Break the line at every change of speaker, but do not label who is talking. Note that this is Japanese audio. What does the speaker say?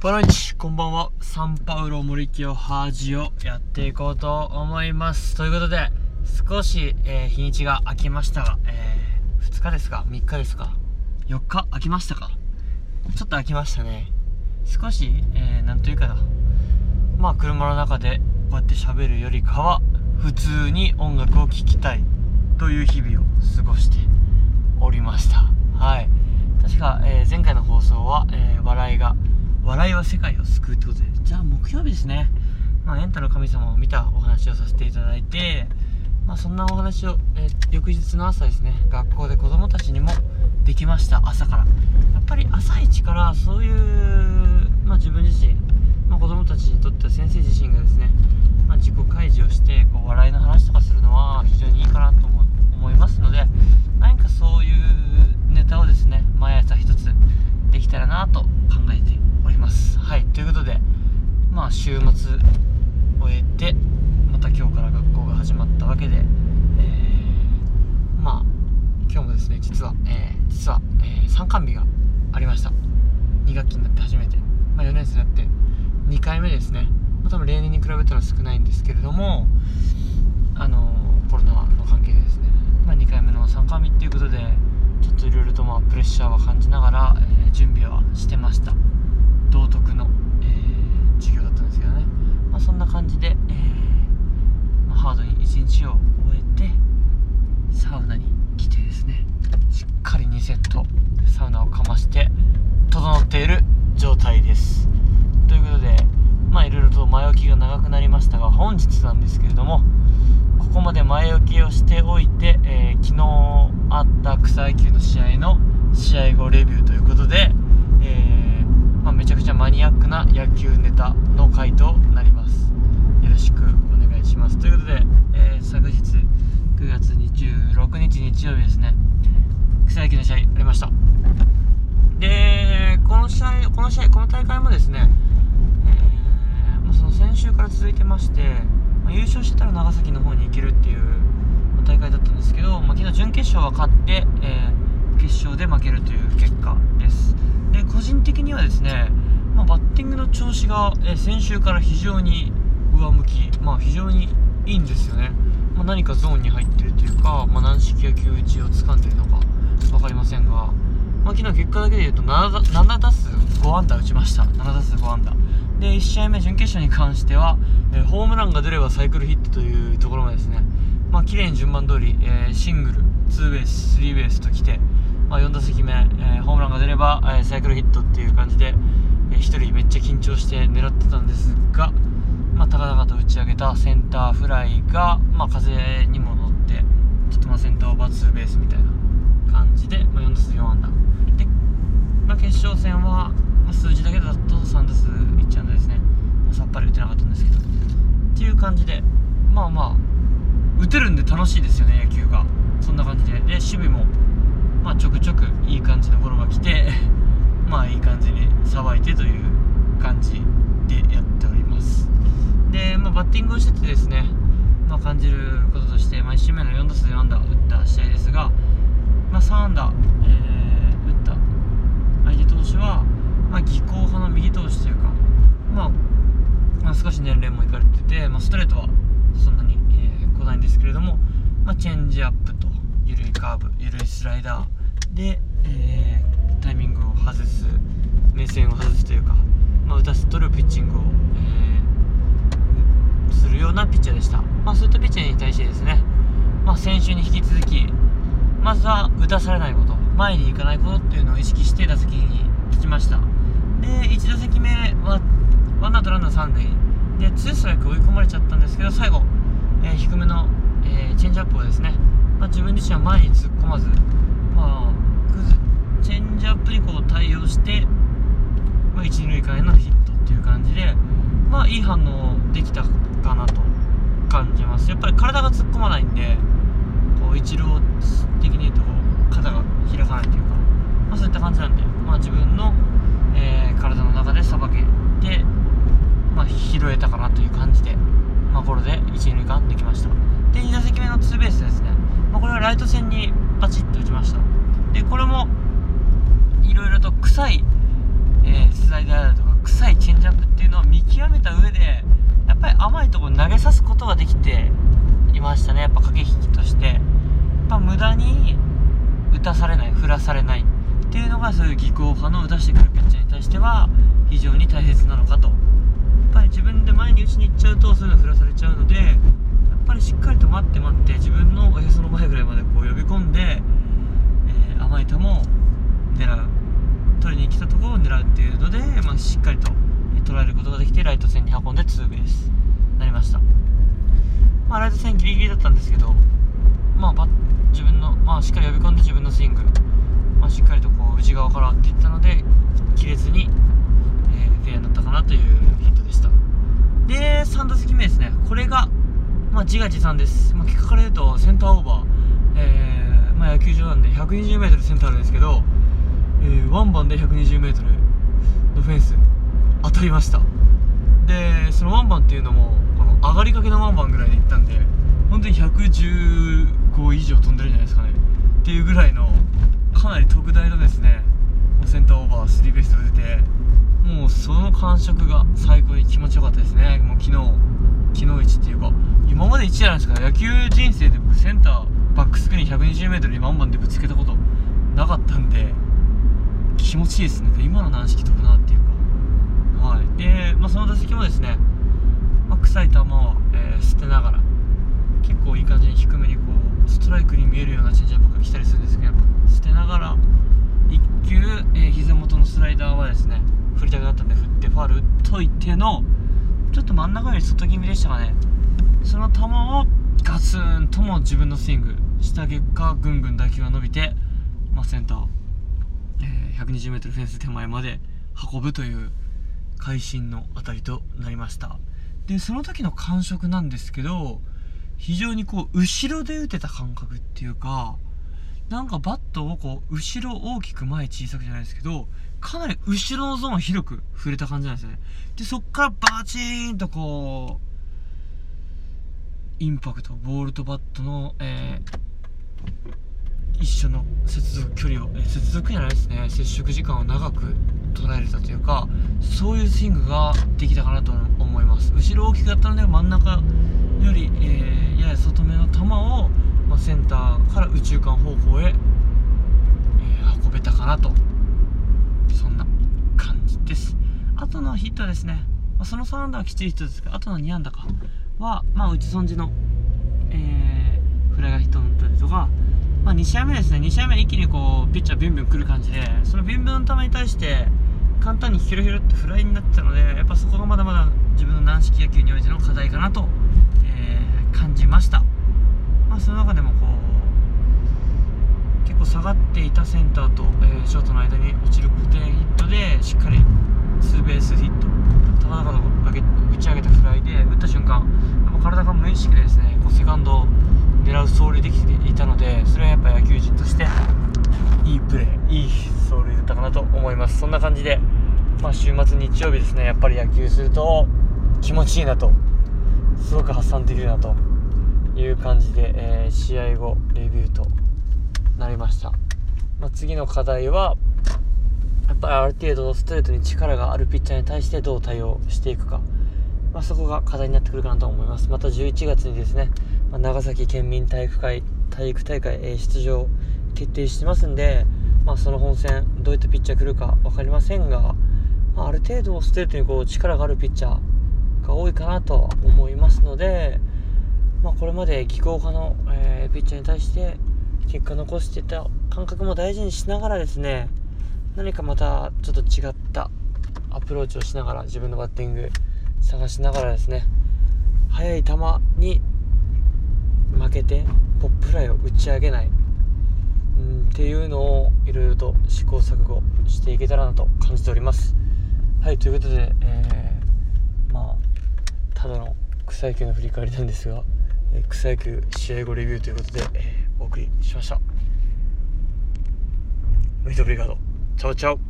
ボナイチこんばんは。サンパウロ森清ハージをやっていこうと思います。ということで少し、えー日にちが空きましたが、えー2日ですか？3日ですか？4日空きましたか？ちょっと空きましたね。少し、えー、なんというかな。まあ車の中でこうやって喋るよりかは普通に音楽を聴きたい。という日々を過ごしておりました。はい。確か、えー前回の放送は、えー笑いが笑いは世界を救うってことでじゃあ木曜日ですね、まあ、エンタの神様を見たお話をさせていただいてまあそんなお話を、え翌日の朝ですね学校で子供たちにもできました。朝から。やっぱり朝一からそういう、まあ、自分自身、まあ、子供たちにとっては先生自身がですね、まあ、自己開示をしてこう笑いの話とかするのは非常にいいかなと思思いますので何かそういうネタをですね毎朝一つできたらなと考えておりますはいということでまあ週末終えてまた今日から学校が始まったわけで、えーまあ今日もですね実は、えー実は、えー参観日がありました。2学期になって初めて、まあ、4年生になって。2回目ですね、まあ、多分例年に比べたら少ないんですけれどもあのコロナの関係でですね、まあ、2回目の参観日っていうことでちょっといろいろとまあプレッシャーは感じながら、えー準備はしてました道徳の、えー授業だったんですけどね、まあ、そんな感じで、えーまあ、ハードに一日を終えてサウナに来てですねしっかり2セットサウナをかまして整っている状態ですということでまあいろいろと前置きが長くなりましたが本日なんですけれどもここまで前置きをしておいて、えー昨日あった草野球の試合の試合後レビューということで、えーまあ、めちゃくちゃマニアックな野球ネタの回となります。よろしくお願いします。ということで、えー昨日9月26日日曜日ですね。草野球の試合ありました。でこの試合この試合この大会もですね、先週から続いてまして、まあ優勝してたら長崎の方に行けるっていう大会だったんですけど、まあ、昨日準決勝は勝って、えー決勝で負けるという結果です。で個人的にはですね、まあ、バッティングの調子が、えー先週から非常に上向き、まあ、非常にいいんですよね、まあ、何かゾーンに入ってるというか、ま、軟式野球打ちを掴んでるのか分かりませんが、まあ、昨日結果だけで言うと 7, 7打数5安打打ちました。7打数5安打。で1試合目準決勝に関しては、えーホームランが出ればサイクルヒットというところまでですね。まあ綺麗に順番通り、えーシングルツーベーススリーベースときて、まあ、4打席目、えーホームランが出れば、えーサイクルヒットっていう感じで、え1人めっちゃ緊張して狙ってたんですが、まあ、高々と打ち上げたセンターフライが、まあ、風にも乗ってちょっとまあセンターオーバーツーベースみたいな感じで、まあ、4打数4安打。で、まあ、決勝戦は、まあ、数字だけだと3打数1安打ですね、まあさっぱり打てなかったんですけど。っていう感じでまあまあ打てるんで楽しいですよね野球が。そんな感じで。で守備もまあちょくちょくいい感じのゴロが来て まあいい感じにさばいてという感じでやっております。で、まあ、バッティングをしててですね、まあ、感じることとして、まあ、1周目の4打数4安打打った試合ですが、まあ、3安打、えー打った相手投手は、まあ、技巧派の右投手というか、まあ、まあ少し年齢もいかれてて、まあ、ストレートはそんなに、えー来ないんですけれども、まあ、チェンジアップと緩いカーブ緩いスライダーで、えータイミングを外す目線を外すというか、まあ、打たせ取るピッチングを、えーするようなピッチャーでした、まあ、そういったピッチャーに対してですね、まあ、先週に引き続きまずは打たされないこと前に行かないことっていうのを意識して打席に立ちました。で1打席目はワンアウトランナー3塁。でツーストライク追い込まれちゃったんですけど最後、えー低めの、えーチェンジアップをですね、まあ、自分自身は前に突っ込まず、まあ、くずチェンジアップにこう対応して、まあ、一塁間へのヒットっていう感じで、まあ、いい反応できたかなと感じます。やっぱり体が突っ込まないんでこう一郎的に言うと肩が開かないというか、まあ、そういった感じなんで、まあ、自分の、えー、体の中でさばけて、まあ、拾えたかなという感じで、まあ、これで1、2間できました。で、2打席目のツーベースですね。まあ、これはライト線にバチッと打ちました。で、これも、いろいろと臭い、えー、スライダーだとか、臭いチェンジアップっていうのを見極めた上で、やっぱり甘いところ投げさすことができていましたね。やっぱ駆け引きとして。やっぱ無駄に打たされない、振らされないっていうのがそういう技巧派の打たしてくるピッチャー対しては非常に大切なのかと。やっぱり自分で前に打ちに行っちゃうとそういうの振らされちゃうのでやっぱりしっかりと待って待って自分のおへその前ぐらいまでこう呼び込んで、えー、甘い球を狙う。取りに来たところを狙うっていうので、まあ、しっかりと捉えることができてライト線に運んでツーベース。なりました、まあ、ライト線ギリギリだったんですけど、まあ、自分の、まあ、しっかり呼び込んで自分のスイング、まあ、しっかりとこう内側からっていったので切れずに、えー、フェアになったかなというヒットでした。で3打席目ですね。これが、まあ、自画自賛です、まあ、結果から言うとセンターオーバー、えーまあ、野球場なんで 120m センターあるんですけどえー、ワンバンで 120m のフェンス当たりました。でそのワンバンっていうのもこの上がりかけのワンバンぐらいで行ったんで本当に115以上飛んでるんじゃないですかね。っていうぐらいのかなり特大のですねセンターオーバースリーベースで出てもうその感触が最高に気持ちよかったですね。もう昨日昨日1っていうか今まで1じゃないですか。野球人生で僕センターバックスクリーン 120m にワンバンでぶつけたことなかったんで気持ちいいですね。今の軟式飛ぶなっていうか。はい。で、まあ、その打席もですね、まあ、臭い球を、えー、捨てながら結構いい感じに低めにこうストライクに見えるようなチェンジアップが来たりするんですけど捨てながら1球、えー、膝元のスライダーですね。振りたくなったんで振ってファール打っといてのちょっと真ん中より外気味でしたかね。その球をガツンとも自分のスイングした結果ぐんぐん打球が伸びて、まあ、センター 120m フェンス手前まで運ぶという会心の当たりとなりました。でその時の感触なんですけど非常にこう後ろで打てた感覚っていうかなんかバットをこう後ろ大きく前小さくじゃないですけどかなり後ろのゾーン広く触れた感じなんですよね。でそっからバチーンとこうインパクトボールとバットの、えー一緒の接続距離を、え接続じゃないですね。接触時間を長く捉えれたというかそういうスイングができたかなと思います。後ろ大きかったので真ん中より、えー、やや外目の球を、まあ、センターから宇宙間方向へ、えー、運べたかなと。です。あとのヒットですね、まあ、その3安打はきっちりヒットですけどあとの2安打か。は、まあ、打ち損じの、えー、フライがヒットになったりとか。まあ、2試合目ですね、2試合目一気にこうピッチャービュンビュン来る感じで、そのビュンビュンの球に対して簡単にヒロヒロってフライになってたので、やっぱそこがまだまだ自分の軟式野球においての課題かなと、えー、感じました。まあ、その中でもこう構下がっていたセンターと、えー、ショートの間に落ちる固定ヒットでしっかりツーベースヒット。高々の上げ打ち上げたフライで打った瞬間やっぱ体が無意識でですねこうセカンド狙う走塁できていたのでそれはやっぱ野球人としていいプレーいい走塁だったかなと思います。そんな感じで、まあ、週末日曜日ですねやっぱり野球すると気持ちいいなとすごく発散できるなという感じで、えー、試合後レビューとなりました、まあ、次の課題はやっぱりある程度ストレートに力があるピッチャーに対してどう対応していくか、まあ、そこが課題になってくるかなと思います。また11月にですねまあ、長崎県民体育会体育大会、え、出場決定してますんで、まあ、その本戦どういったピッチャー来るか分かりませんが、まあ、ある程度ストレートにこう力があるピッチャーが多いかなとは思いますので、まあ、これまで技巧派の、えー、ピッチャーに対して結果残してた感覚も大事にしながらですね何かまたちょっと違ったアプローチをしながら自分のバッティング探しながらですね速い球に負けてポップフライを打ち上げないうんっていうのをいろいろと試行錯誤していけたらなと感じております。はいということで、えー、まあただの草野球の振り返りなんですが、えー、草野球試合後レビューということで、えー、お送りしました。ムイトブリガード。チャオチャオ。